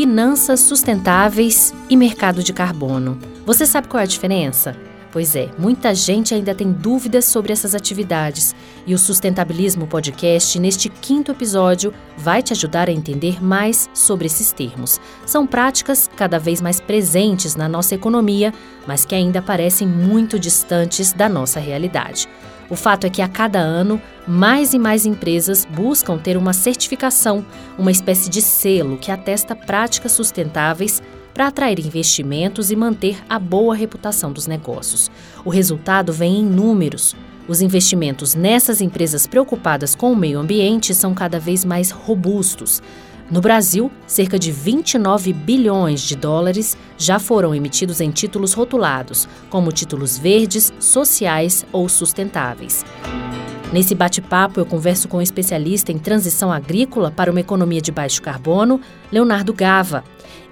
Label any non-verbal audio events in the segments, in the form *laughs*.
finanças sustentáveis e mercado de carbono. Você sabe qual é a diferença? Pois é, muita gente ainda tem dúvidas sobre essas atividades e o Sustentabilismo Podcast, neste quinto episódio, vai te ajudar a entender mais sobre esses termos. São práticas cada vez mais presentes na nossa economia, mas que ainda parecem muito distantes da nossa realidade. O fato é que a cada ano, mais e mais empresas buscam ter uma certificação, uma espécie de selo que atesta práticas sustentáveis para atrair investimentos e manter a boa reputação dos negócios. O resultado vem em números. Os investimentos nessas empresas preocupadas com o meio ambiente são cada vez mais robustos. No Brasil, cerca de 29 bilhões de dólares já foram emitidos em títulos rotulados, como títulos verdes, sociais ou sustentáveis. Nesse bate-papo, eu converso com um especialista em transição agrícola para uma economia de baixo carbono, Leonardo Gava.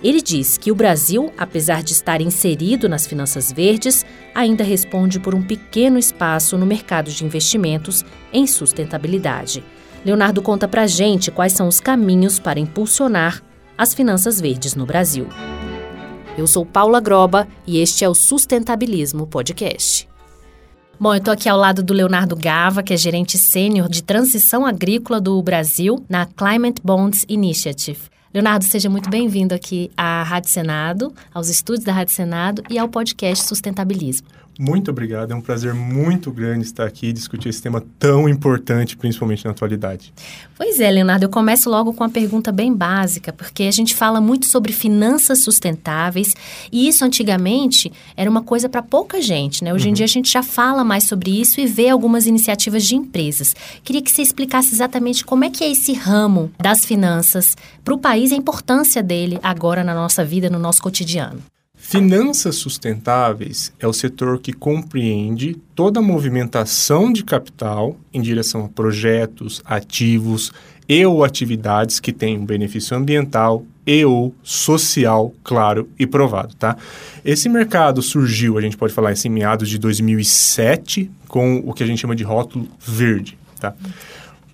Ele diz que o Brasil, apesar de estar inserido nas finanças verdes, ainda responde por um pequeno espaço no mercado de investimentos em sustentabilidade. Leonardo conta pra gente quais são os caminhos para impulsionar as finanças verdes no Brasil. Eu sou Paula Groba e este é o Sustentabilismo Podcast. Bom, eu estou aqui ao lado do Leonardo Gava, que é gerente sênior de transição agrícola do Brasil na Climate Bonds Initiative. Leonardo, seja muito bem-vindo aqui à Rádio Senado, aos estúdios da Rádio Senado e ao podcast Sustentabilismo. Muito obrigado, é um prazer muito grande estar aqui e discutir esse tema tão importante, principalmente na atualidade. Pois é, Leonardo, eu começo logo com uma pergunta bem básica, porque a gente fala muito sobre finanças sustentáveis e isso antigamente era uma coisa para pouca gente, né? Hoje uhum. em dia a gente já fala mais sobre isso e vê algumas iniciativas de empresas. Queria que você explicasse exatamente como é que é esse ramo das finanças para o país e a importância dele agora na nossa vida, no nosso cotidiano. Finanças sustentáveis é o setor que compreende toda a movimentação de capital em direção a projetos, ativos e ou atividades que têm um benefício ambiental e ou social claro e provado, tá? Esse mercado surgiu, a gente pode falar assim, em meados de 2007 com o que a gente chama de rótulo verde, tá?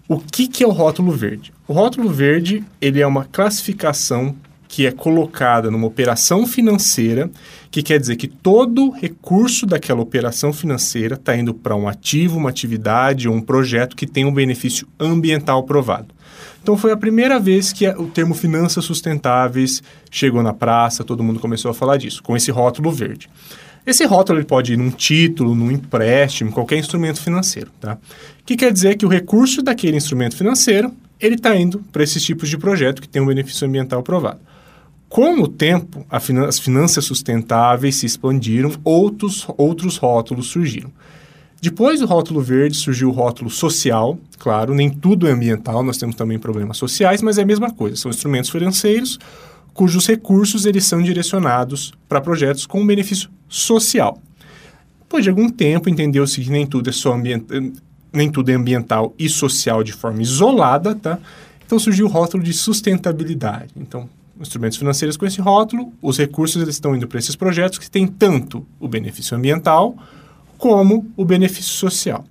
O que, que é o rótulo verde? O rótulo verde ele é uma classificação que é colocada numa operação financeira, que quer dizer que todo recurso daquela operação financeira está indo para um ativo, uma atividade ou um projeto que tem um benefício ambiental provado. Então foi a primeira vez que o termo finanças sustentáveis chegou na praça, todo mundo começou a falar disso, com esse rótulo verde. Esse rótulo ele pode ir num título, num empréstimo, qualquer instrumento financeiro, tá? Que quer dizer que o recurso daquele instrumento financeiro ele está indo para esses tipos de projeto que tem um benefício ambiental provado. Com o tempo, as finanças sustentáveis se expandiram, outros, outros rótulos surgiram. Depois do rótulo verde surgiu o rótulo social, claro, nem tudo é ambiental, nós temos também problemas sociais, mas é a mesma coisa, são instrumentos financeiros cujos recursos eles são direcionados para projetos com benefício social. Depois de algum tempo, entendeu-se que nem tudo é só nem tudo é ambiental e social de forma isolada, tá? Então surgiu o rótulo de sustentabilidade. Então, instrumentos financeiros com esse rótulo, os recursos eles estão indo para esses projetos que têm tanto o benefício ambiental como o benefício social.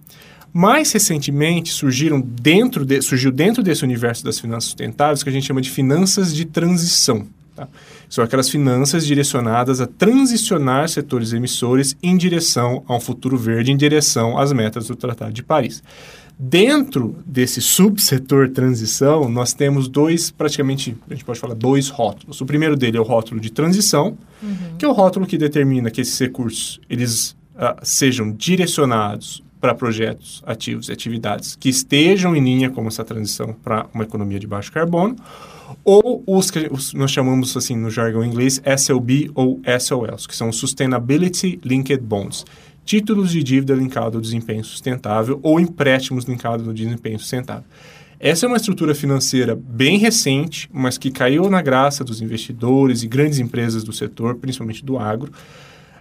Mais recentemente surgiram dentro de, surgiu dentro desse universo das finanças sustentáveis que a gente chama de finanças de transição. Tá? São aquelas finanças direcionadas a transicionar setores emissores em direção a um futuro verde, em direção às metas do Tratado de Paris. Dentro desse subsetor transição, nós temos dois, praticamente, a gente pode falar dois rótulos. O primeiro dele é o rótulo de transição, uhum. que é o rótulo que determina que esses recursos eles uh, sejam direcionados para projetos ativos e atividades que estejam em linha com essa transição para uma economia de baixo carbono, ou os que nós chamamos assim no jargão inglês SLB ou SOLs, que são Sustainability Linked Bonds, títulos de dívida linkados ao desempenho sustentável ou empréstimos linkados ao desempenho sustentável. Essa é uma estrutura financeira bem recente, mas que caiu na graça dos investidores e grandes empresas do setor, principalmente do agro,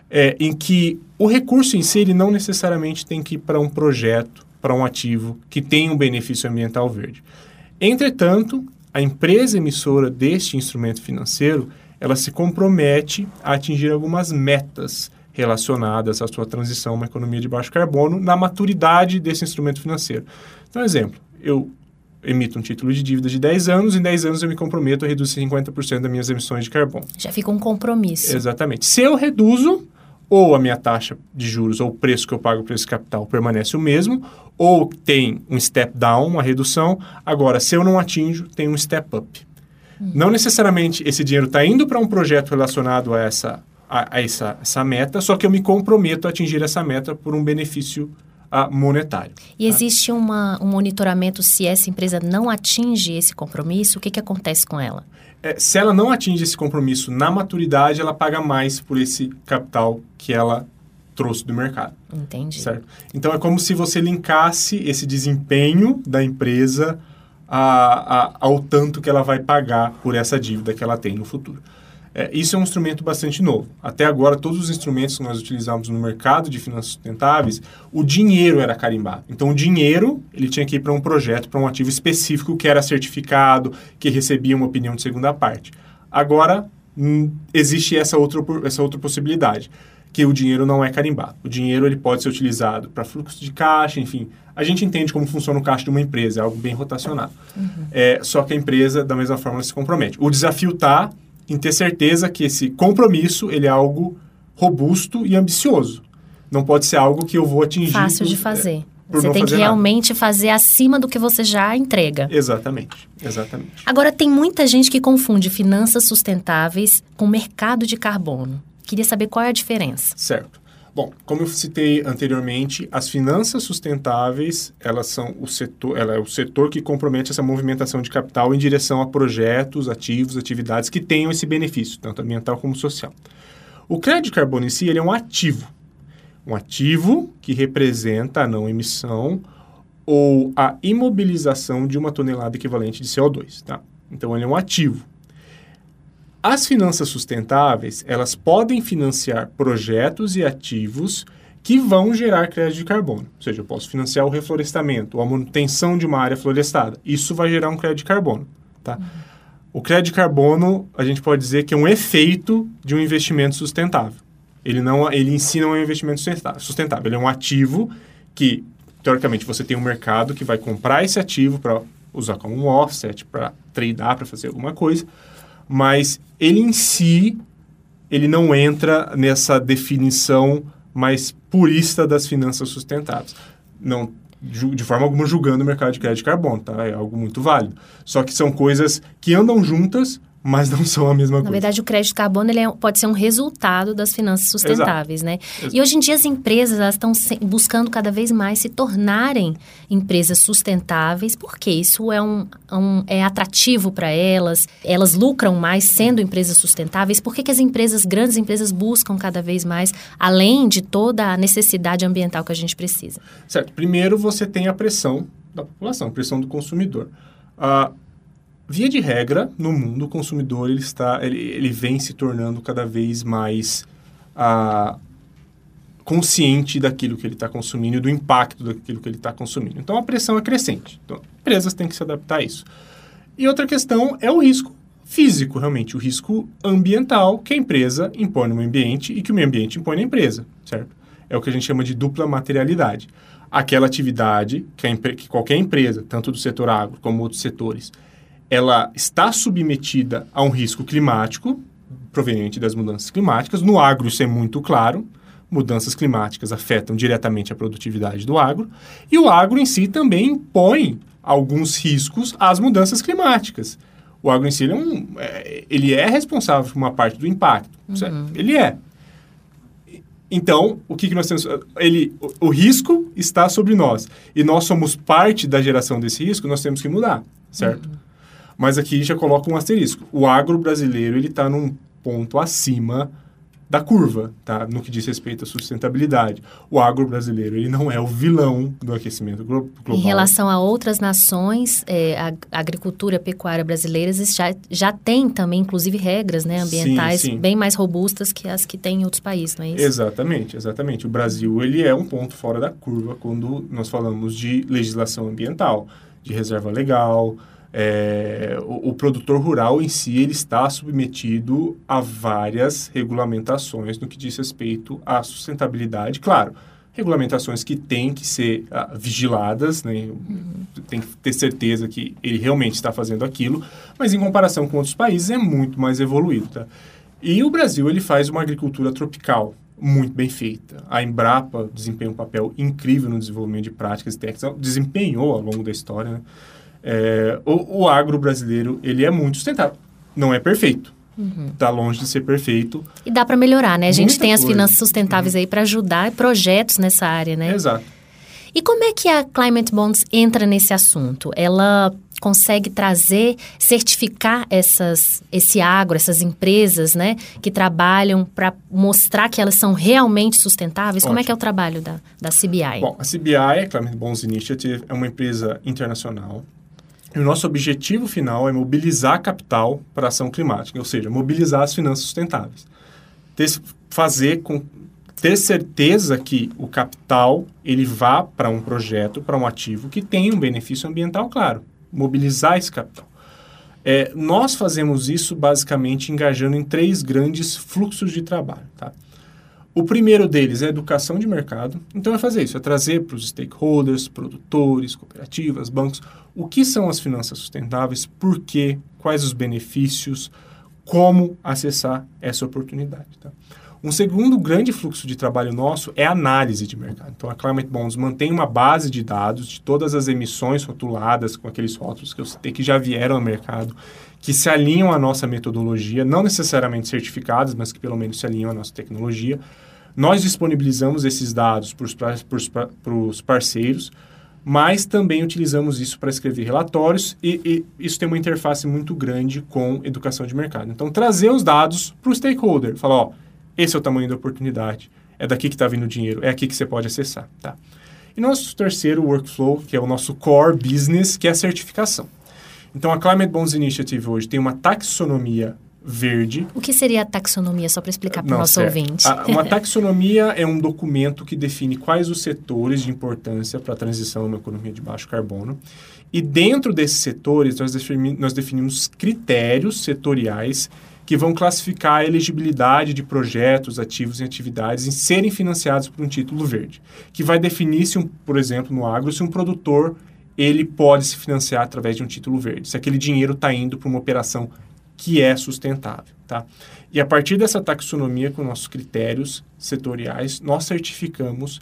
é, em que o recurso em si ele não necessariamente tem que ir para um projeto, para um ativo que tem um benefício ambiental verde. Entretanto, a empresa emissora deste instrumento financeiro, ela se compromete a atingir algumas metas relacionadas à sua transição a uma economia de baixo carbono na maturidade desse instrumento financeiro. Então, exemplo, eu emito um título de dívida de 10 anos, em 10 anos eu me comprometo a reduzir 50% das minhas emissões de carbono. Já fica um compromisso. Exatamente. Se eu reduzo, ou a minha taxa de juros ou o preço que eu pago por esse capital permanece o mesmo, ou tem um step down, uma redução. Agora, se eu não atinjo, tem um step up. Uhum. Não necessariamente esse dinheiro está indo para um projeto relacionado a essa, a, a, essa, essa meta, só que eu me comprometo a atingir essa meta por um benefício uh, monetário. E tá? existe uma, um monitoramento se essa empresa não atinge esse compromisso? O que, que acontece com ela? é, se ela não atinge esse compromisso na maturidade, ela paga mais por esse capital que ela trouxe do mercado. Entendi. Certo? Então, é como se você linkasse esse desempenho da empresa a, a, ao tanto que ela vai pagar por essa dívida que ela tem no futuro. É, isso é um instrumento bastante novo. Até agora, todos os instrumentos que nós utilizamos no mercado de finanças sustentáveis, o dinheiro era carimbado. Então, o dinheiro ele tinha que ir para um projeto, para um ativo específico que era certificado, que recebia uma opinião de segunda parte. Agora, hum, existe essa outra, essa outra possibilidade, que o dinheiro não é carimbado. O dinheiro ele pode ser utilizado para fluxo de caixa, enfim. A gente entende como funciona o caixa de uma empresa, é algo bem rotacionado. Uhum. É, só que a empresa, da mesma forma, se compromete. O desafio está em ter certeza que esse compromisso ele é algo robusto e ambicioso. Não pode ser algo que eu vou atingir. Fácil de fazer. É, você tem que realmente nada. fazer acima do que você já entrega. Exatamente, exatamente. Agora, tem muita gente que confunde finanças sustentáveis com mercado de carbono. Queria saber qual é a diferença. Certo. Bom, como eu citei anteriormente, as finanças sustentáveis, elas são o setor, ela é o setor que compromete essa movimentação de capital em direção a projetos, ativos, atividades que tenham esse benefício, tanto ambiental como social. O crédito carbono em si, ele é um ativo. Um ativo que representa a não emissão ou a imobilização de uma tonelada equivalente de CO2, tá? Então, ele é um ativo. As finanças sustentáveis, elas podem financiar projetos e ativos que vão gerar crédito de carbono. Ou seja, eu posso financiar o reflorestamento ou a manutenção de uma área florestada. Isso vai gerar um crédito de carbono, tá? Uhum. O crédito de carbono, a gente pode dizer que é um efeito de um investimento sustentável. Ele não, ele ensina um investimento sustentável. Ele é um ativo que, teoricamente, você tem um mercado que vai comprar esse ativo para usar como um offset, para tradear, para fazer alguma coisa mas ele em si, ele não entra nessa definição mais purista das finanças sustentáveis. Não, de forma alguma julgando o mercado de crédito de carbono, tá? É algo muito válido. Só que são coisas que andam juntas, mas não são a mesma Na coisa. Na verdade, o crédito carbono ele é, pode ser um resultado das finanças sustentáveis, Exato. né? Exato. E hoje em dia as empresas elas estão buscando cada vez mais se tornarem empresas sustentáveis, porque isso é, um, um é atrativo para elas, elas lucram mais sendo empresas sustentáveis. Por que, que as empresas, grandes empresas, buscam cada vez mais, além de toda a necessidade ambiental que a gente precisa? Certo. Primeiro, você tem a pressão da população, a pressão do consumidor. Uh, Via de regra, no mundo, o consumidor ele está, ele, ele vem se tornando cada vez mais ah, consciente daquilo que ele está consumindo e do impacto daquilo que ele está consumindo. Então, a pressão é crescente. Então, empresas têm que se adaptar a isso. E outra questão é o risco físico, realmente, o risco ambiental que a empresa impõe no meio ambiente e que o meio ambiente impõe na empresa, certo? É o que a gente chama de dupla materialidade. Aquela atividade que, que qualquer empresa, tanto do setor agro como outros setores, ela está submetida a um risco climático proveniente das mudanças climáticas. No agro isso é muito claro. Mudanças climáticas afetam diretamente a produtividade do agro. E o agro em si também impõe alguns riscos às mudanças climáticas. O agro em si ele é, um, é, ele é responsável por uma parte do impacto. Uhum. Ele é. Então, o que, que nós temos? Ele, o, o, risco está sobre nós. E nós somos parte da geração desse risco, nós temos que mudar, certo? Uhum. Mas aqui já coloca um asterisco. O agro brasileiro ele está num ponto acima da curva, tá? No que diz respeito à sustentabilidade. O agro brasileiro ele não é o vilão do aquecimento global. Em relação a outras nações, é, a agricultura a pecuária brasileira já, já tem também, inclusive, regras né, ambientais sim, sim. bem mais robustas que as que tem em outros países, não é isso? Exatamente, exatamente. O Brasil ele é um ponto fora da curva quando nós falamos de legislação ambiental, de reserva legal, é, o, o, produtor rural em si ele está submetido a várias regulamentações no que diz respeito à sustentabilidade. Claro, regulamentações que têm que ser uh, vigiladas, né? Uhum. tem que ter certeza que ele realmente está fazendo aquilo, mas em comparação com outros países é muito mais evoluído. Tá? E o Brasil ele faz uma agricultura tropical muito bem feita. A Embrapa desempenha um papel incrível no desenvolvimento de práticas técnicas, desempenhou ao longo da história. Né? É, o, o agro brasileiro ele é muito sustentável. Não é perfeito, Está uhum. longe de ser perfeito. E dá para melhorar, né? A gente tem as finanças sustentáveis uhum. aí para ajudar projetos nessa área, né? Exato. E como é que a Climate Bonds entra nesse assunto? Ela consegue trazer, certificar essas, esse agro, essas empresas, né, que trabalham para mostrar que elas são realmente sustentáveis? Ótimo. Como é que é o trabalho da, da CBI? Bom, a CBI, a Climate Bonds Initiative, é uma empresa internacional e o nosso objetivo final é mobilizar capital para a ação climática, ou seja, mobilizar as finanças sustentáveis. Ter, fazer com ter certeza que o capital ele vá para um projeto, para um ativo que tem um benefício ambiental claro. Mobilizar esse capital. É, nós fazemos isso basicamente engajando em três grandes fluxos de trabalho. Tá? O primeiro deles é educação de mercado. Então, é fazer isso, é trazer para os stakeholders, produtores, cooperativas, bancos, o que são as finanças sustentáveis, por quê, quais os benefícios, como acessar essa oportunidade. Tá? Um segundo grande fluxo de trabalho nosso é análise de mercado. Então, a Climate Bonds mantém uma base de dados de todas as emissões rotuladas com aqueles rótulos que eu citei que já vieram ao mercado, que se alinham à nossa metodologia, não necessariamente certificadas, mas que pelo menos se alinham à nossa tecnologia. Nós disponibilizamos esses dados para os parceiros, mas também utilizamos isso para escrever relatórios e, e, isso tem uma interface muito grande com educação de mercado. Então, trazer os dados para o stakeholder, falar, ó, esse é o tamanho da oportunidade, é daqui que está vindo o dinheiro, é aqui que você pode acessar, tá? E nosso terceiro workflow, que é o nosso core business, que é a certificação. Então, a Climate Bonds Initiative hoje tem uma taxonomia verde. O que seria a taxonomia, só para explicar para o nosso certo. ouvinte? A, uma *laughs* taxonomia é um documento que define quais os setores de importância para a transição a uma economia de baixo carbono. E dentro desses setores, nós, defini nós definimos critérios setoriais que vão classificar a elegibilidade de projetos, ativos e atividades em serem financiados por um título verde, que vai definir se, um, por exemplo, no agro, se um produtor ele pode se financiar através de um título verde, se aquele dinheiro está indo para uma operação que é sustentável, tá? E a partir dessa taxonomia com nossos critérios setoriais, nós certificamos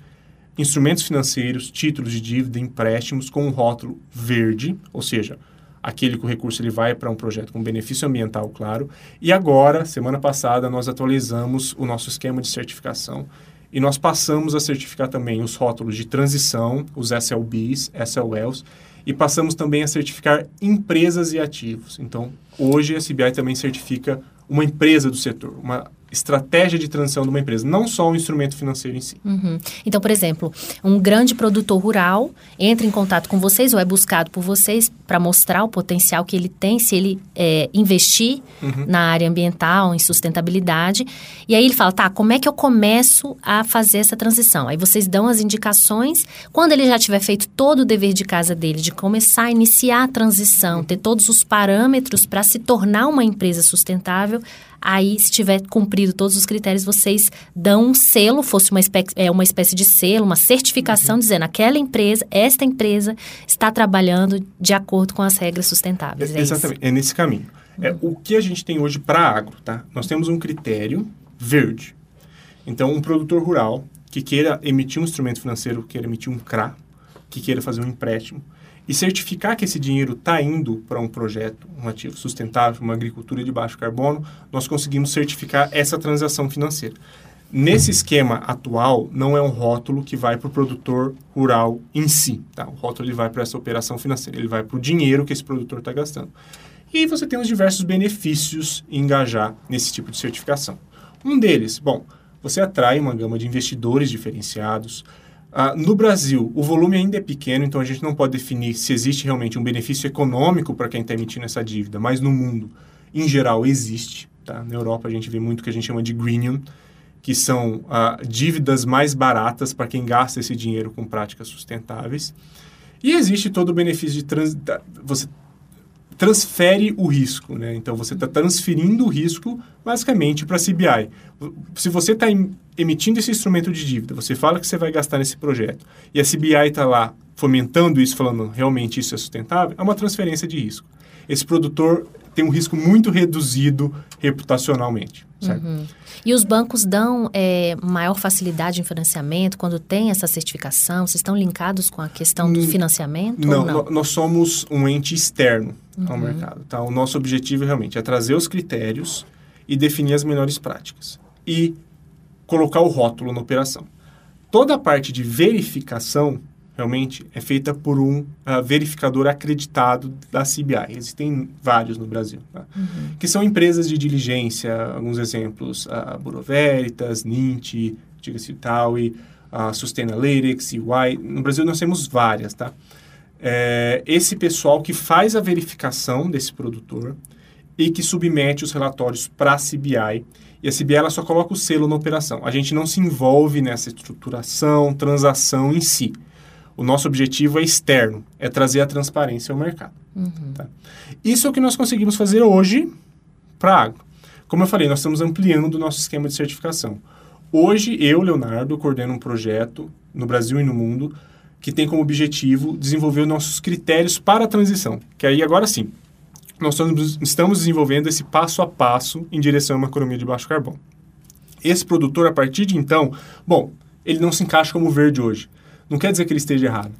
instrumentos financeiros, títulos de dívida, empréstimos com um rótulo verde, ou seja, aquele que o recurso ele vai para um projeto com benefício ambiental, claro. E agora, semana passada, nós atualizamos o nosso esquema de certificação e nós passamos a certificar também os rótulos de transição, os SLBs, SLLs, e passamos também a certificar empresas e ativos. Então, hoje a CBI também certifica uma empresa do setor, uma estratégia de transição de uma empresa, não só um instrumento financeiro em si. Uhum. Então, por exemplo, um grande produtor rural entra em contato com vocês ou é buscado por vocês para mostrar o potencial que ele tem se ele é, investir uhum. na área ambiental, em sustentabilidade. E aí ele fala, tá, como é que eu começo a fazer essa transição? Aí vocês dão as indicações. Quando ele já tiver feito todo o dever de casa dele, de começar a iniciar a transição, ter todos os parâmetros para se tornar uma empresa sustentável, Aí, se tiver cumprido todos os critérios, vocês dão um selo, fosse uma, espé é, uma espécie de selo, uma certificação uhum. dizendo aquela empresa, esta empresa está trabalhando de acordo com as regras sustentáveis. É, exatamente, isso? é nesse caminho. É, uhum. É, o que a gente tem hoje para agro, tá? Nós temos um critério verde. Então, um produtor rural que queira emitir um instrumento financeiro, queira emitir um CRA, que queira fazer um empréstimo, e certificar que esse dinheiro está indo para um projeto, um ativo sustentável, uma agricultura de baixo carbono, nós conseguimos certificar essa transação financeira. Nesse esquema atual, não é um rótulo que vai para o produtor rural em si. Tá? O rótulo ele vai para essa operação financeira, ele vai para o dinheiro que esse produtor está gastando. E você tem os diversos benefícios em engajar nesse tipo de certificação. Um deles, bom, você atrai uma gama de investidores diferenciados, Uh, no Brasil, o volume ainda é pequeno, então a gente não pode definir se existe realmente um benefício econômico para quem está emitindo essa dívida, mas no mundo, em geral, existe. Tá? Na Europa, a gente vê muito o que a gente chama de greenium, que são uh, dívidas mais baratas para quem gasta esse dinheiro com práticas sustentáveis. E existe todo o benefício de trans, você transfere o risco, né? Então você está transferindo o risco basicamente para a CBI. Se você está emitindo esse instrumento de dívida, você fala que você vai gastar nesse projeto e a CBI está lá fomentando isso, falando realmente isso é sustentável, é uma transferência de risco. Esse produtor tem um risco muito reduzido reputacionalmente. Uhum. E os bancos dão é, maior facilidade em financiamento quando tem essa certificação? Vocês estão linkados com a questão do hum, financiamento? Não, não? nós somos um ente externo uhum. ao mercado. Tá? O nosso objetivo realmente é trazer os critérios e definir as melhores práticas. E colocar o rótulo na operação. Toda a parte de verificação realmente é feita por um uh, verificador acreditado da CBI. Existem vários no Brasil, tá? uhum. que são empresas de diligência, alguns exemplos, a uh, Bureau Veritas, Nint, diga-se tal, e a Sustainalytics, UI. No Brasil nós temos várias, tá? É, esse pessoal que faz a verificação desse produtor e que submete os relatórios para a CBI e a CBI ela só coloca o selo na operação. A gente não se envolve nessa estruturação, transação em si. O nosso objetivo é externo, é trazer a transparência ao mercado. Uhum. Tá? Isso é o que nós conseguimos fazer hoje para a agro. Como eu falei, nós estamos ampliando o nosso esquema de certificação. Hoje, eu, Leonardo, coordeno um projeto no Brasil e no mundo que tem como objetivo desenvolver os nossos critérios para a transição. Que aí, agora sim, nós estamos desenvolvendo esse passo a passo em direção a uma economia de baixo carbono. Esse produtor, a partir de então, bom, ele não se encaixa como verde hoje não quer dizer que ele esteja errado.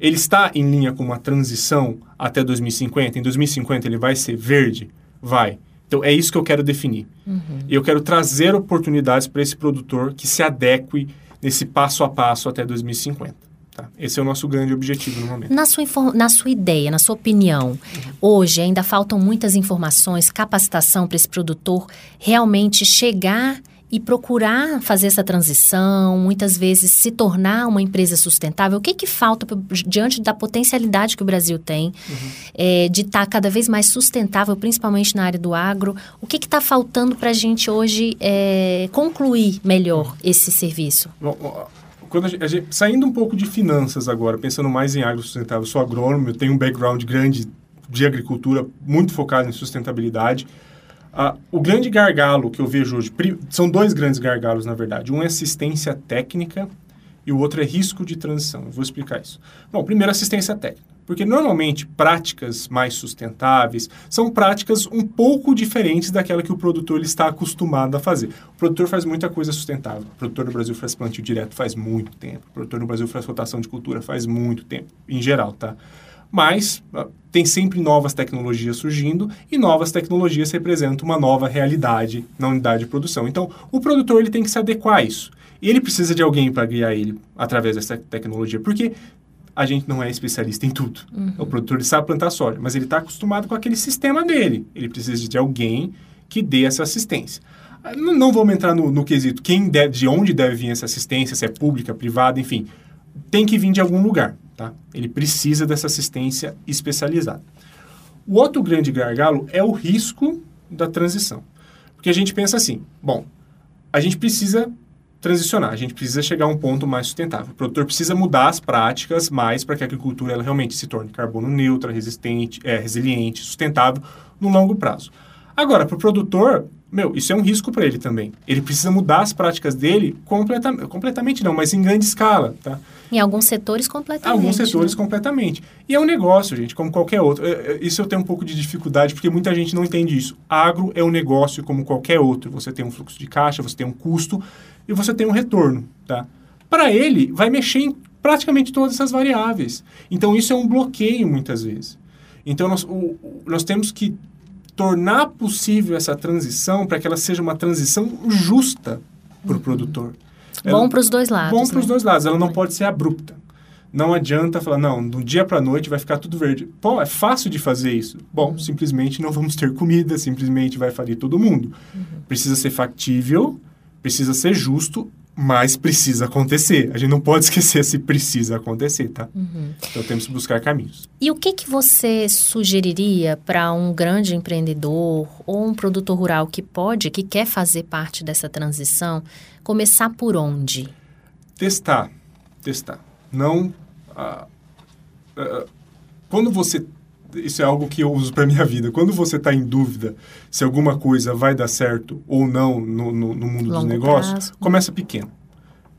Ele está em linha com uma transição até 2050. Em 2050 ele vai ser verde? Vai. Então é isso que eu quero definir. Uhum. Eu quero trazer oportunidades para esse produtor que se adeque nesse passo a passo até 2050. Tá? Esse é o nosso grande objetivo no momento. Na sua, na sua ideia, na sua opinião, uhum. hoje ainda faltam muitas informações, capacitação para esse produtor realmente chegar e procurar fazer essa transição, muitas vezes se tornar uma empresa sustentável? O que, que falta diante da potencialidade que o Brasil tem uhum. é, de estar tá cada vez mais sustentável, principalmente na área do agro? O que está faltando para a gente hoje é, concluir melhor uhum. esse serviço? Bom, quando a gente, a gente, saindo um pouco de finanças agora, pensando mais em agro sustentável, eu sou agrônomo, eu tenho um background grande de agricultura, muito focado em sustentabilidade. Ah, o grande gargalo que eu vejo hoje, são dois grandes gargalos, na verdade. Um é assistência técnica e o outro é risco de transição. Eu vou explicar isso. Bom, primeiro, assistência técnica. Porque normalmente práticas mais sustentáveis são práticas um pouco diferentes daquela que o produtor ele está acostumado a fazer. O produtor faz muita coisa sustentável. O produtor no Brasil faz plantio direto faz muito tempo. O produtor no Brasil faz rotação de cultura faz muito tempo, em geral, tá? mas ah, tem sempre novas tecnologias surgindo e novas tecnologias representam uma nova realidade na unidade de produção. Então, o produtor ele tem que se adequar a isso. Ele precisa de alguém para guiar ele através dessa tecnologia, porque a gente não é especialista em tudo. Uhum. O produtor ele sabe plantar soja, mas ele está acostumado com aquele sistema dele. Ele precisa de alguém que dê essa assistência. Ah, não, não vamos entrar no, no quesito quem deve, de onde deve vir essa assistência, se é pública, privada, enfim. Tem que vir de algum lugar. Tá? Ele precisa dessa assistência especializada. O outro grande gargalo é o risco da transição. Porque a gente pensa assim, bom, a gente precisa transicionar, a gente precisa chegar a um ponto mais sustentável. O produtor precisa mudar as práticas mais para que a agricultura ela realmente se torne carbono neutra, resistente, é, resiliente, sustentável no longo prazo. Agora, para o produtor, meu, isso é um risco para ele também. Ele precisa mudar as práticas dele completamente, completamente não, mas em grande escala, tá? Em alguns setores completamente. Alguns setores né? completamente. E é um negócio, gente, como qualquer outro. Isso eu tenho um pouco de dificuldade, porque muita gente não entende isso. Agro é um negócio como qualquer outro. Você tem um fluxo de caixa, você tem um custo e você tem um retorno, tá? Para ele, vai mexer em praticamente todas essas variáveis. Então, isso é um bloqueio muitas vezes. Então, nós, o, nós temos que tornar possível essa transição para que ela seja uma transição justa para o uhum. produtor. Ela, bom para os dois lados. Bom para os né? dois lados. Ela não pode ser abrupta. Não adianta falar, não, do dia para a noite vai ficar tudo verde. Pô, é fácil de fazer isso. Bom, uhum. simplesmente não vamos ter comida, simplesmente vai falir todo mundo. Uhum. Precisa ser factível, precisa ser justo mas precisa acontecer. A gente não pode *laughs* esquecer se precisa acontecer, tá? Uhum. Então temos que buscar caminhos. E o que, que você sugeriria para um grande empreendedor ou um produtor rural que pode, que quer fazer parte dessa transição, começar por onde? Testar, testar. Não, ah, ah, quando você isso é algo que eu uso para minha vida. Quando você está em dúvida se alguma coisa vai dar certo ou não no, no, no mundo Longo dos negócios, prazo. começa pequeno.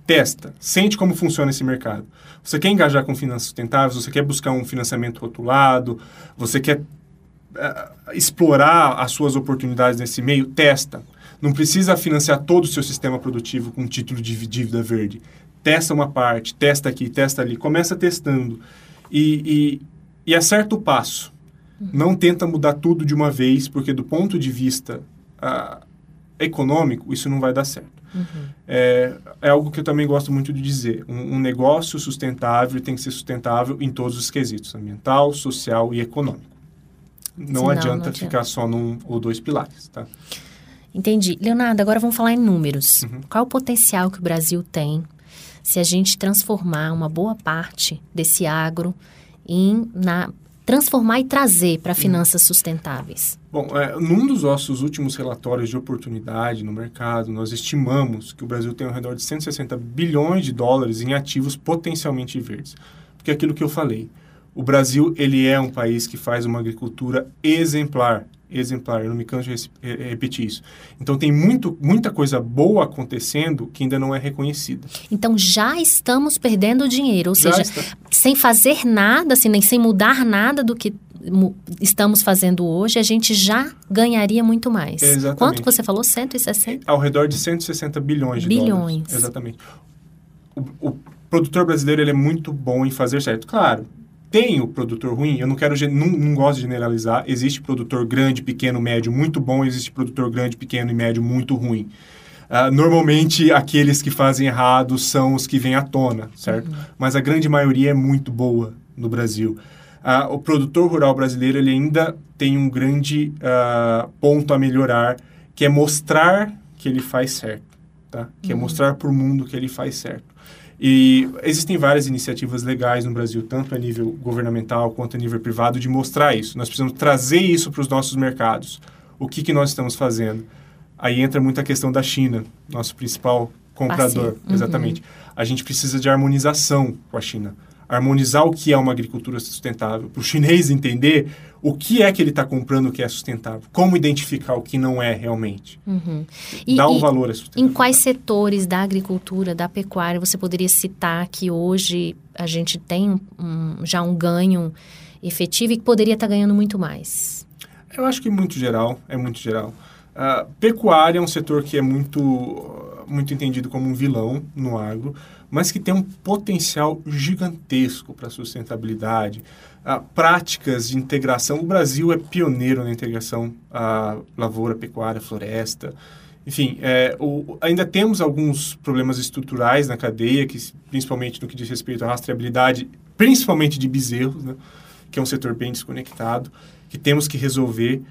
Testa, sente como funciona esse mercado. Você quer engajar com finanças sustentáveis, você quer buscar um financiamento rotulado, você quer uh, explorar as suas oportunidades nesse meio, testa. Não precisa financiar todo o seu sistema produtivo com título de dívida verde. Testa uma parte, testa aqui, testa ali, começa testando e, e, e acerta o passo. Não tenta mudar tudo de uma vez, porque do ponto de vista uh, econômico, isso não vai dar certo. Uhum. É, é, algo que eu também gosto muito de dizer. Um, um, negócio sustentável tem que ser sustentável em todos os quesitos, ambiental, social e econômico. Não, Sim, adianta, não, adianta ficar só num ou dois pilares, tá? Entendi. Leonardo, agora vamos falar em números. Uhum. Qual o potencial que o Brasil tem se a gente transformar uma boa parte desse agro em na transformar e trazer para finanças sustentáveis? Bom, é, num dos nossos últimos relatórios de oportunidade no mercado, nós estimamos que o Brasil tem ao redor de 160 bilhões de dólares em ativos potencialmente verdes. Porque é aquilo que eu falei, o Brasil ele é um país que faz uma agricultura exemplar exemplar, eu não me canso de repetir isso. Então tem muito, muita coisa boa acontecendo que ainda não é reconhecida. Então já estamos perdendo dinheiro, ou já seja, está. sem fazer nada, assim, nem sem mudar nada do que estamos fazendo hoje, a gente já ganharia muito mais. Exatamente. Quanto você falou? 160? Ao redor de 160 bilhões de bilhões. dólares. Exatamente. O, o produtor brasileiro ele é muito bom em fazer certo. Claro, tem o produtor ruim, eu não quero não, não gosto de generalizar. Existe produtor grande, pequeno, médio muito bom, existe produtor grande, pequeno e médio muito ruim. Uh, normalmente aqueles que fazem errado são os que vêm à tona, certo? Uhum. Mas a grande maioria é muito boa no Brasil. Uh, o produtor rural brasileiro ele ainda tem um grande uh, ponto a melhorar, que é mostrar que ele faz certo, tá? Que é uhum. é mostrar para o mundo que ele faz certo. E existem várias iniciativas legais no Brasil, tanto a nível governamental quanto a nível privado, de mostrar isso. Nós precisamos trazer isso para os nossos mercados. O que, que nós estamos fazendo? Aí entra muito a questão da China, nosso principal comprador. Uhum. Exatamente. A gente precisa de harmonização com a China harmonizar o que é uma agricultura sustentável, para o chinês entender o que é que ele está comprando que é sustentável, como identificar o que não é realmente. Uhum. E, Dar um valor à sustentabilidade. Em quais setores da agricultura, da pecuária, você poderia citar que hoje a gente tem um, já um ganho efetivo e que poderia estar tá ganhando muito mais? Eu acho que muito geral, é muito geral. Uh, pecuária é um setor que é muito, muito entendido como um vilão no agro, mas que tem um potencial gigantesco para a sustentabilidade. Práticas de integração. O Brasil é pioneiro na integração à lavoura, pecuária, floresta. Enfim, é, o, ainda temos alguns problemas estruturais na cadeia, que, principalmente no que diz respeito à rastreabilidade, principalmente de bezerros, né, que é um setor bem desconectado, que temos que resolver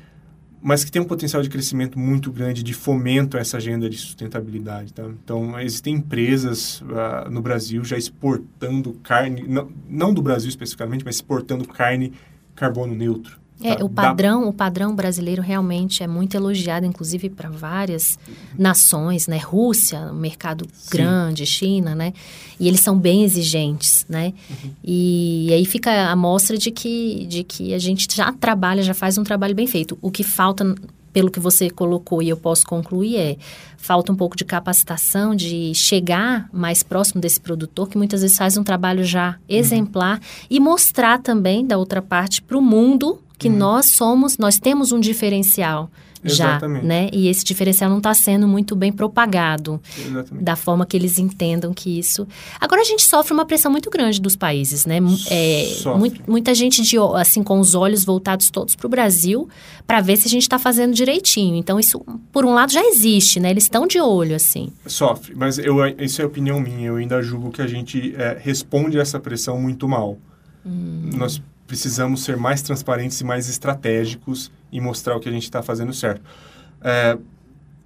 mas que tem um potencial de crescimento muito grande de fomento a essa agenda de sustentabilidade. Tá? Então, existem empresas uh, no Brasil já exportando carne, não, não do Brasil especificamente, mas exportando carne carbono neutro. É, tá? o padrão, o padrão brasileiro realmente é muito elogiado, inclusive para várias nações, né? Rússia, um mercado Sim. grande, China, né? E eles são bem exigentes, né? Uhum. E, e, aí fica a mostra de que, de que a gente já trabalha, já faz um trabalho bem feito. O que falta, pelo que você colocou e eu posso concluir, é falta um pouco de capacitação, de chegar mais próximo desse produtor, que muitas vezes faz um trabalho já uhum. exemplar, uhum. e mostrar também, da outra parte, para o mundo que uhum. nós somos, nós temos um diferencial Exatamente. já, né? E esse diferencial não está sendo muito bem propagado Exatamente. da forma que eles entendam que isso. Agora a gente sofre uma pressão muito grande dos países, né? É, muita gente de assim com os olhos voltados todos para o Brasil para ver se a gente está fazendo direitinho. Então isso, por um lado, já existe, né? Eles estão de olho assim. Sofre, mas eu, isso é opinião minha. Eu ainda julgo que a gente é, responde a essa pressão muito mal. Hum. Nós precisamos ser mais transparentes e mais estratégicos e mostrar o que a gente está fazendo certo. É,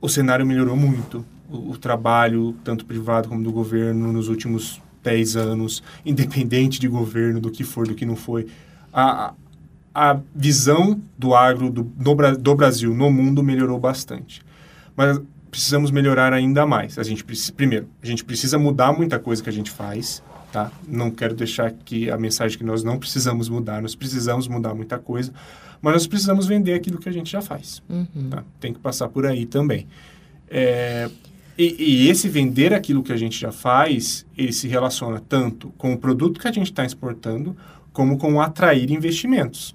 o cenário melhorou muito. O, o, trabalho, tanto privado como do governo, nos últimos 10 anos, *laughs* independente de governo, do que for, do que não foi. A, a visão do agro do, no, do Brasil no mundo melhorou bastante. Mas precisamos melhorar ainda mais. A gente, primeiro, a gente precisa mudar muita coisa que a gente faz tá? Não quero deixar aqui a mensagem que nós não precisamos mudar, nós precisamos mudar muita coisa, mas nós precisamos vender aquilo que a gente já faz, uhum. tá? Tem que passar por aí também. É, E, e, esse vender aquilo que a gente já faz, ele se relaciona tanto com o produto que a gente está exportando, como com atrair investimentos.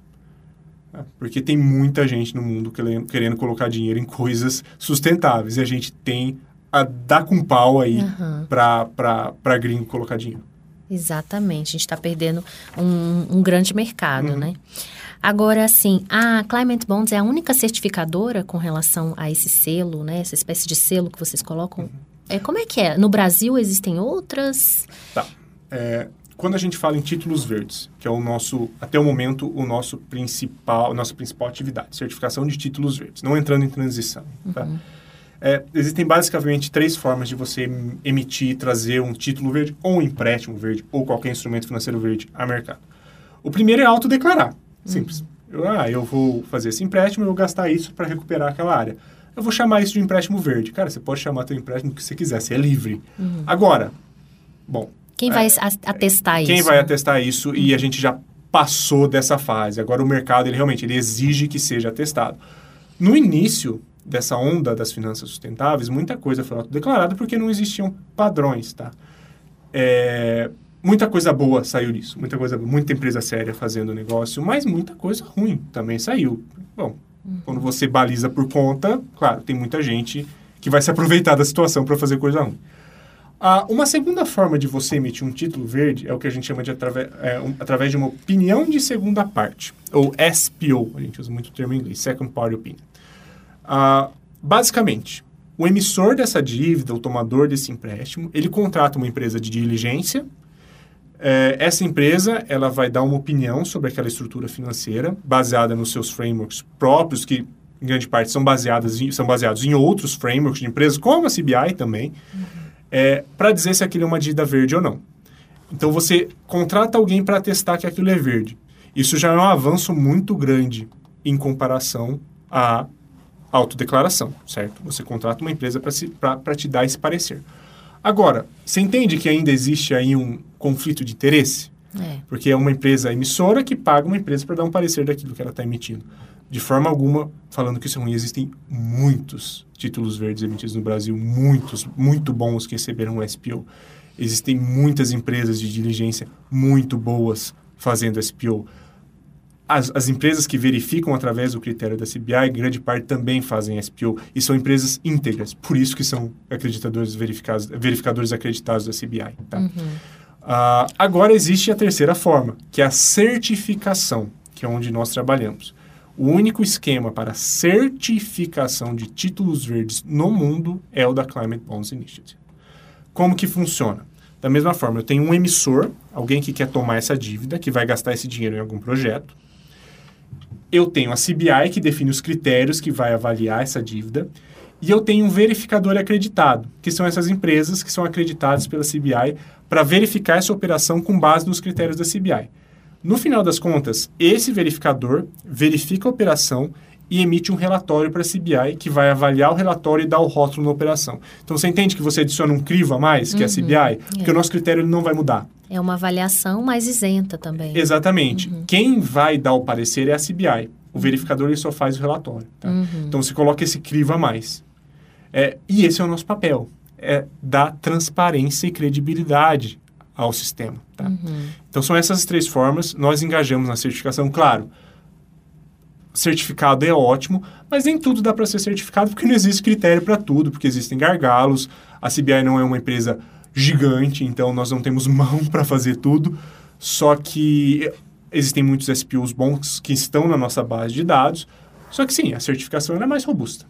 Né? Porque tem muita gente no mundo querendo, querendo colocar dinheiro em coisas sustentáveis. E a gente tem a dar com pau aí uhum. para gringo colocar dinheiro. Exatamente. A gente está perdendo um, um, grande mercado, uhum. né? Agora, assim, a Climate Bonds é a única certificadora com relação a esse selo, né? Essa espécie de selo que vocês colocam. Uhum. É, como é que é? No Brasil existem outras? Tá. É, quando a gente fala em títulos verdes, que é o nosso, até o momento, o nosso principal, nossa principal atividade, certificação de títulos verdes, não entrando em transição, tá? uhum. É, existem basicamente três formas de você emitir, trazer um título verde, ou um empréstimo verde, ou qualquer instrumento financeiro verde a mercado. O primeiro é autodeclarar. Simples. Uhum. Eu, ah, eu vou fazer esse empréstimo, eu vou gastar isso para recuperar aquela área. Eu vou chamar isso de empréstimo verde. Cara, você pode chamar teu empréstimo que você quiser, você é livre. Uhum. Agora, bom... Quem é, vai atestar quem isso? Quem vai atestar isso uhum. e a gente já passou dessa fase. Agora o mercado, ele realmente ele exige que seja atestado. No início, dessa onda das finanças sustentáveis, muita coisa foi autodeclarada porque não existiam padrões, tá? É, muita coisa boa saiu disso, muita coisa, muita empresa séria fazendo negócio, mas muita coisa ruim também saiu. Bom, uhum. quando você baliza por conta, claro, tem muita gente que vai se aproveitar da situação para fazer coisa ruim. Ah, uma segunda forma de você emitir um título verde é o que a gente chama de atrave é, um, através de uma opinião de segunda parte, ou SPO, a gente usa muito o termo em inglês, Second Party Opinion. Ah, basicamente, o emissor dessa dívida, o tomador desse empréstimo, ele contrata uma empresa de diligência. É, essa empresa ela vai dar uma opinião sobre aquela estrutura financeira, baseada nos seus frameworks próprios, que em grande parte são, baseadas em, são baseados em outros frameworks de empresas, como a CBI também, uhum. é, para dizer se aquilo é uma dívida verde ou não. Então você contrata alguém para testar que aquilo é verde. Isso já é um avanço muito grande em comparação a autodeclaração, certo? Você contrata uma empresa para te dar esse parecer. Agora, você entende que ainda existe aí um conflito de interesse? É. Porque é uma empresa emissora que paga uma empresa para dar um parecer daquilo que ela está emitindo. De forma alguma, falando que isso é ruim, existem muitos títulos verdes emitidos no Brasil, muitos, muito bons que receberam um SPO. Existem muitas empresas de diligência muito boas fazendo SPO as, as, empresas que verificam através do critério da CBI, grande parte também fazem SPO e são empresas íntegras, por isso que são acreditadores verificados, verificadores acreditados da CBI. Tá? Uhum. Uh, agora existe a terceira forma, que é a certificação, que é onde nós trabalhamos. O único esquema para certificação de títulos verdes no mundo é o da Climate Bonds Initiative. Como que funciona? Da mesma forma, eu tenho um emissor, alguém que quer tomar essa dívida, que vai gastar esse dinheiro em algum projeto eu tenho a CBI, que define os critérios que vai avaliar essa dívida, e eu tenho um verificador acreditado, que são essas empresas que são acreditadas pela CBI para verificar essa operação com base nos critérios da CBI. No final das contas, esse verificador verifica a operação e emite um relatório para a CBI que vai avaliar o relatório e dar o rótulo na operação. Então você entende que você adiciona um crivo a mais, que uhum, é a CBI, é. porque o nosso critério não vai mudar. É uma avaliação mais isenta também. Exatamente. Uhum. Quem vai dar o parecer é a CBI. O verificador ele só faz o relatório. Tá? Uhum. Então você coloca esse crivo a mais. É, e esse é o nosso papel. É dar transparência e credibilidade ao sistema. Tá? Uhum. Então são essas três formas. Nós engajamos na certificação, claro. Certificado é ótimo, mas nem tudo dá para ser certificado porque não existe critério para tudo, porque existem gargalos. A CBI não é uma empresa gigante, então nós não temos *laughs* mão para fazer tudo. Só que existem muitos SPUs bons que estão na nossa base de dados. Só que sim, a certificação é mais robusta.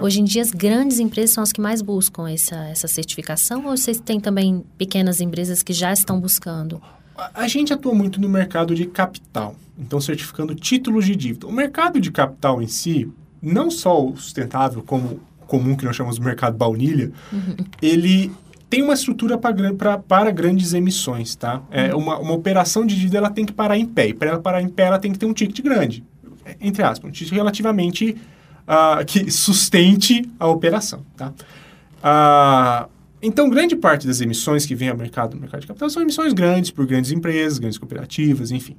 Hoje em dia, as grandes empresas são as que mais buscam essa, essa certificação ou vocês têm também pequenas empresas que já estão buscando? A, gente atua muito no mercado de capital, então certificando títulos de dívida. O mercado de capital em si, não só o sustentável, como comum que nós chamamos de mercado baunilha, uhum. ele tem uma estrutura pra, para grandes emissões, tá? É, uhum. uma, uma operação de dívida ela tem que parar em pé. E para ela parar em pé, ela tem que ter um ticket grande. Entre aspas, um ticket relativamente uh, que sustente a operação, tá? Uh, então, grande parte das emissões que vem ao mercado, no mercado de capital, são emissões grandes por grandes empresas, grandes cooperativas, enfim.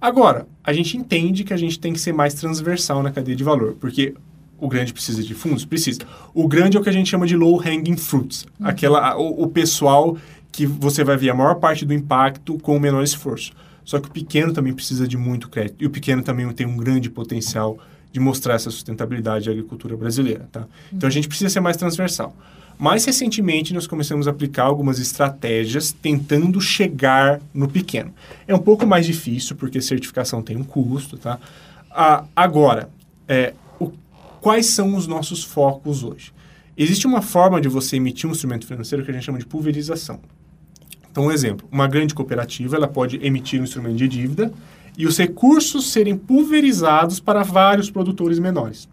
Agora, a gente entende que a gente tem que ser mais transversal na cadeia de valor, porque O grande precisa de fundos? Precisa. O grande é o que a gente chama de low hanging fruits. Uhum. Aquela, o, o, pessoal que você vai ver a maior parte do impacto com o menor esforço. Só que o pequeno também precisa de muito crédito. E o pequeno também tem um grande potencial de mostrar essa sustentabilidade da agricultura brasileira. Tá? Então a gente precisa ser mais transversal. Mais recentemente, nós começamos a aplicar algumas estratégias tentando chegar no pequeno. É um pouco mais difícil, porque certificação tem um custo. Tá? Ah, agora, é, Quais são os nossos focos hoje? Existe uma forma de você emitir um instrumento financeiro que a gente chama de pulverização. Então, um exemplo, uma grande cooperativa ela pode emitir um instrumento de dívida e os recursos serem pulverizados para vários produtores menores.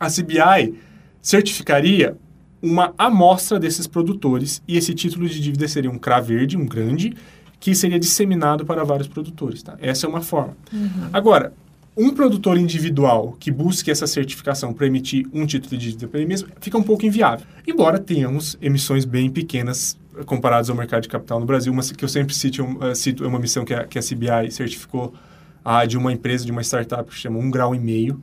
A CBI certificaria uma amostra desses produtores e esse título de dívida seria um CRA verde, um grande, que seria disseminado para vários produtores. Tá? Essa é uma forma. Uhum. Agora, um produtor individual que busque essa certificação para emitir um título de dívida para ele mesmo fica um pouco inviável. Embora tenhamos emissões bem pequenas comparadas ao mercado de capital no Brasil, uma que eu sempre cito, uh, cito é uma missão que a, que a CBI certificou uh, de uma empresa, de uma startup que chama Um Grau e Meio,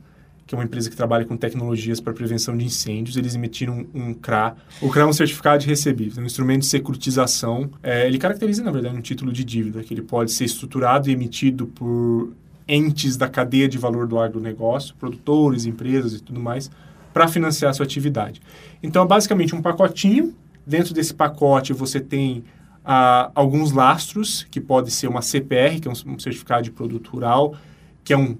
que é uma empresa que trabalha com tecnologias para prevenção de incêndios. Eles emitiram um, CRA. O CRA é um certificado de recebível, um instrumento de securitização. É, ele caracteriza, na verdade, um título de dívida, que ele pode ser estruturado e emitido por entes da cadeia de valor do agronegócio, produtores, empresas e tudo mais, para financiar a sua atividade. Então, é basicamente um pacotinho. Dentro desse pacote, você tem ah, alguns lastros, que pode ser uma CPR, que é um certificado de produto rural, que é, um,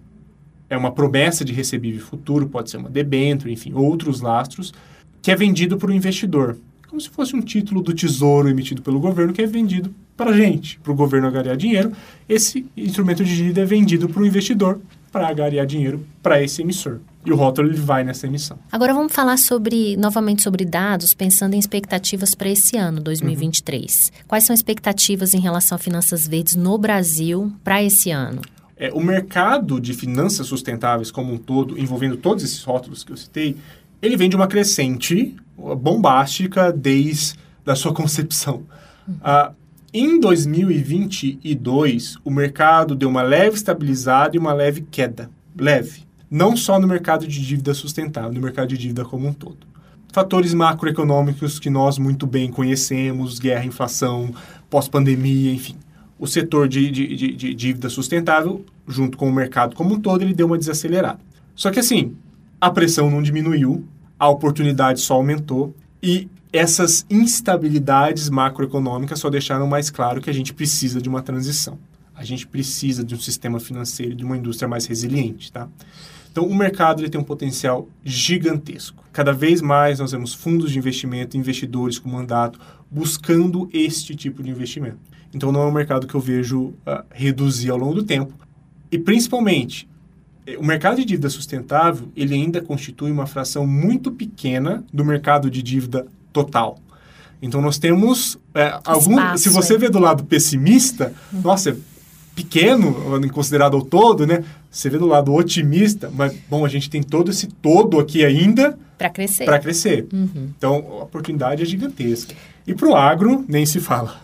é uma promessa de recebível futuro, pode ser uma debênture, enfim, outros lastros, que é vendido para o investidor. Como se fosse um título do tesouro emitido pelo governo, que é vendido para a gente, para o governo agariar dinheiro. Esse instrumento de dívida é vendido para o investidor para agariar dinheiro para esse emissor. E o rótulo ele vai nessa emissão. Agora vamos falar sobre novamente sobre dados, pensando em expectativas para esse ano, 2023. Uhum. Quais são as expectativas em relação a finanças verdes no Brasil para esse ano? É, o mercado de finanças sustentáveis como um todo, envolvendo todos esses rótulos que eu citei, ele vem de uma crescente bombástica desde a sua *laughs* concepção. Uhum. Ah, em 2022, o mercado deu uma leve estabilizada e uma leve queda. Leve. Não só no mercado de dívida sustentável, no mercado de dívida como um todo. Fatores macroeconômicos que nós muito bem conhecemos, guerra, inflação, pós-pandemia, enfim. O setor de, de, de, de dívida sustentável, junto com o mercado como um todo, ele deu uma desacelerada. Só que assim, a pressão não diminuiu, a oportunidade só aumentou e essas instabilidades macroeconômicas só deixaram mais claro que a gente precisa de uma transição. A gente precisa de um sistema financeiro, de uma indústria mais resiliente, tá? Então, o mercado ele tem um potencial gigantesco. Cada vez mais nós vemos fundos de investimento, investidores com mandato, buscando este tipo de investimento. Então, não é um mercado que eu vejo uh, reduzir ao longo do tempo. E, principalmente, eh, o mercado de dívida sustentável, ele ainda constitui uma fração muito pequena do mercado de dívida total. Então nós temos é, algum, se você é. vê do lado pessimista, uhum. nossa, é pequeno considerado ao todo, né? Você vê do lado otimista, mas bom, a gente tem todo esse todo aqui ainda para crescer. Para crescer. Uhum. Então a oportunidade é gigantesca. E para o agro nem se fala.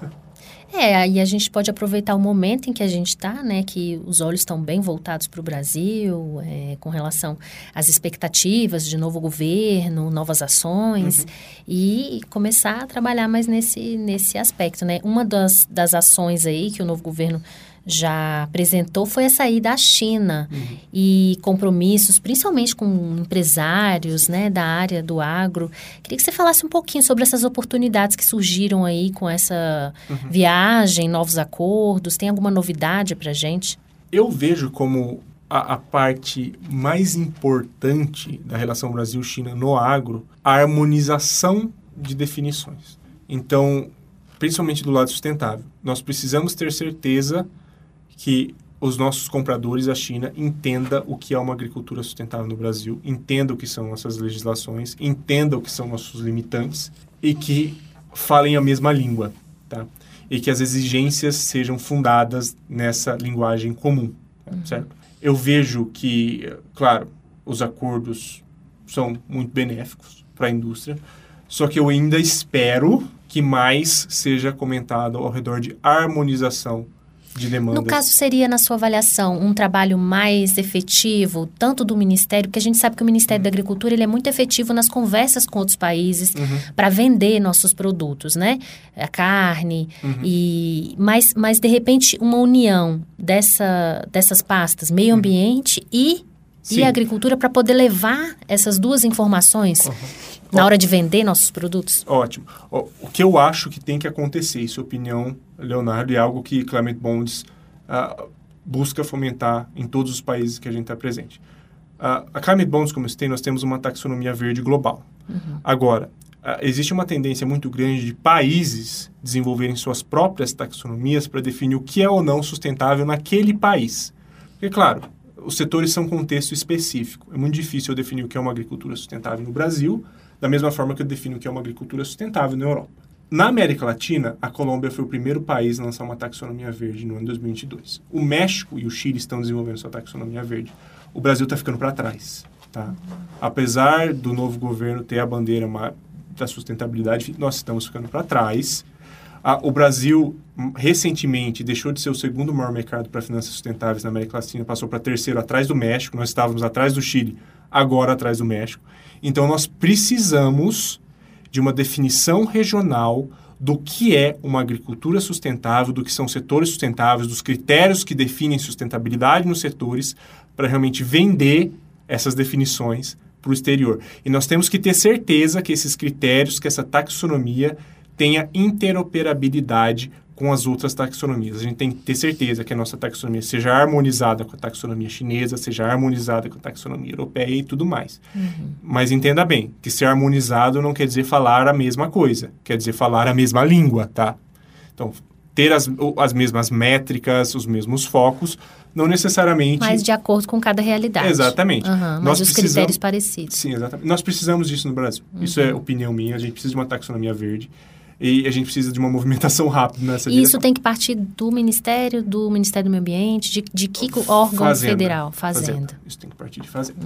É, aí a gente pode aproveitar o momento em que a gente está, né? Que os olhos estão bem voltados para o Brasil, é, com relação às expectativas de novo governo, novas ações, uhum. e começar a trabalhar mais nesse, nesse aspecto, né? Uma das, das ações aí que o novo governo já apresentou foi a saída da China uhum. e compromissos, principalmente com empresários né, da área do agro. Queria que você falasse um pouquinho sobre essas oportunidades que surgiram aí com essa uhum. viagem, novos acordos. Tem alguma novidade para gente? Eu vejo como a, a, parte mais importante da relação Brasil-China no agro a harmonização de definições. Então, principalmente do lado sustentável, nós precisamos ter certeza que os nossos compradores, a China, entenda o que é uma agricultura sustentável no Brasil, entenda o que são nossas legislações, entenda o que são nossos limitantes e que falem a mesma língua, tá? E que as exigências sejam fundadas nessa linguagem comum, tá? uhum. certo? Eu vejo que, claro, os acordos são muito benéficos para a indústria, só que eu ainda espero que mais seja comentado ao redor de harmonização de demanda. No caso, seria, na sua avaliação, um trabalho mais efetivo, tanto do Ministério, porque a gente sabe que o Ministério da Agricultura ele é muito efetivo nas conversas com outros países Uhum. para vender nossos produtos, né? A carne, Uhum. e mas, mas, de repente, uma união dessa, dessas pastas, meio ambiente e, Uhum. Sim. e agricultura, para poder levar essas duas informações na hora de vender nossos produtos? Ótimo. O que eu acho que tem que acontecer, e sua opinião, Leonardo, é algo que Climate Bonds ah, busca fomentar em todos os países que a gente está presente. Ah, a Climate Bonds, como eu citei, nós temos uma taxonomia verde global. Agora, ah, existe uma tendência muito grande de países desenvolverem suas próprias taxonomias para definir o que é ou não sustentável naquele país. Porque, claro, os setores são contexto específico. É muito difícil eu definir o que é uma agricultura sustentável no Brasil, da mesma forma que eu defino o que é uma agricultura sustentável na Europa. Na América Latina, a Colômbia foi o primeiro país a lançar uma taxonomia verde no ano de 2022. O México e o Chile estão desenvolvendo sua taxonomia verde. O Brasil está ficando para trás. Tá? Apesar do novo governo ter a bandeira da sustentabilidade, nós estamos ficando para trás. O Brasil, hum, recentemente, deixou de ser o segundo maior mercado para finanças sustentáveis na América Latina, passou para terceiro, atrás do México. Nós estávamos atrás do Chile, agora atrás do México. Então, nós precisamos de uma definição regional do que é uma agricultura sustentável, do que são setores sustentáveis, dos critérios que definem sustentabilidade nos setores, para realmente vender essas definições para o exterior. E nós temos que ter certeza que esses critérios, que essa taxonomia tenha interoperabilidade com as outras taxonomias. A gente tem que ter certeza que a nossa taxonomia seja harmonizada com a taxonomia chinesa, seja harmonizada com a taxonomia europeia e tudo mais. Mas entenda bem, que ser harmonizado não quer dizer falar a mesma coisa, quer dizer falar a mesma língua, tá? Então, ter as, as mesmas métricas, os mesmos focos, não necessariamente... Mas de acordo com cada realidade. Exatamente. Nós mas os precisamos- critérios parecidos. Sim, exatamente. Nós precisamos disso no Brasil. Isso Uhum. é opinião minha. A gente precisa de uma taxonomia verde. E a gente precisa de uma movimentação *laughs* rápida nessa E isso direção. tem que partir do Ministério, do Ministério do Meio Ambiente, de, de que órgão Fazenda. federal? Fazenda. Isso tem que partir de fazenda.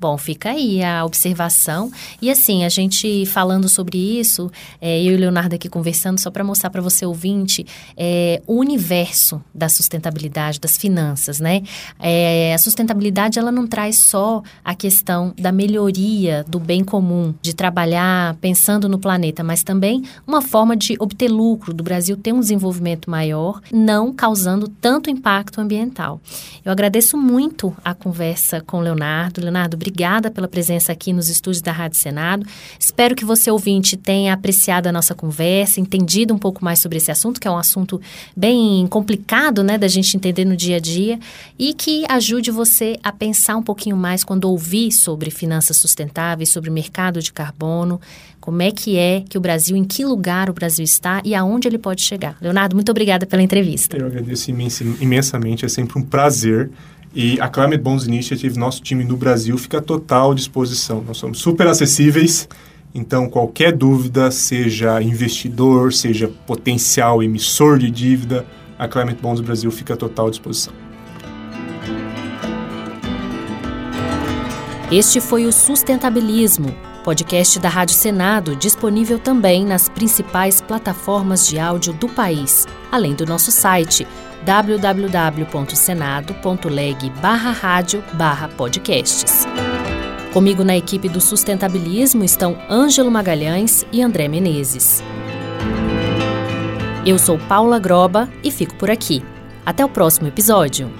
Bom, fica aí a observação. E assim, a gente falando sobre isso, é, eu e o Leonardo aqui conversando, só para mostrar para você ouvinte é, o universo da sustentabilidade, das finanças, né? É, a sustentabilidade, ela não traz só a questão da melhoria do bem comum, de trabalhar pensando no planeta, mas também uma forma de obter lucro, do Brasil ter um desenvolvimento maior, não causando tanto impacto ambiental. Eu agradeço muito a conversa com o Leonardo. Leonardo, obrigada pela presença aqui nos estúdios da Rádio Senado. Espero que você, ouvinte, tenha apreciado a nossa conversa, entendido um pouco mais sobre esse assunto, que é um assunto bem complicado, né, da gente entender no dia a dia, e que ajude você a pensar um pouquinho mais quando ouvir sobre finanças sustentáveis, sobre mercado de carbono, como é que é que o Brasil, em que lugar o Brasil está e aonde ele pode chegar. Leonardo, muito obrigada pela entrevista. Eu agradeço imensamente. É sempre um prazer. E a Climate Bonds Initiative, nosso time no Brasil, fica à total disposição. Nós somos super acessíveis. Então, qualquer dúvida, seja investidor, seja potencial emissor de dívida, a Climate Bonds Brasil fica à total disposição. Este foi o Sustentabilismo, podcast da Rádio Senado, disponível também nas principais plataformas de áudio do país, além do nosso site www.senado.leg/rádio/podcasts. Comigo na equipe do Sustentabilismo estão Ângelo Magalhães e André Menezes. Eu sou Paula Groba e fico por aqui. Até o próximo episódio.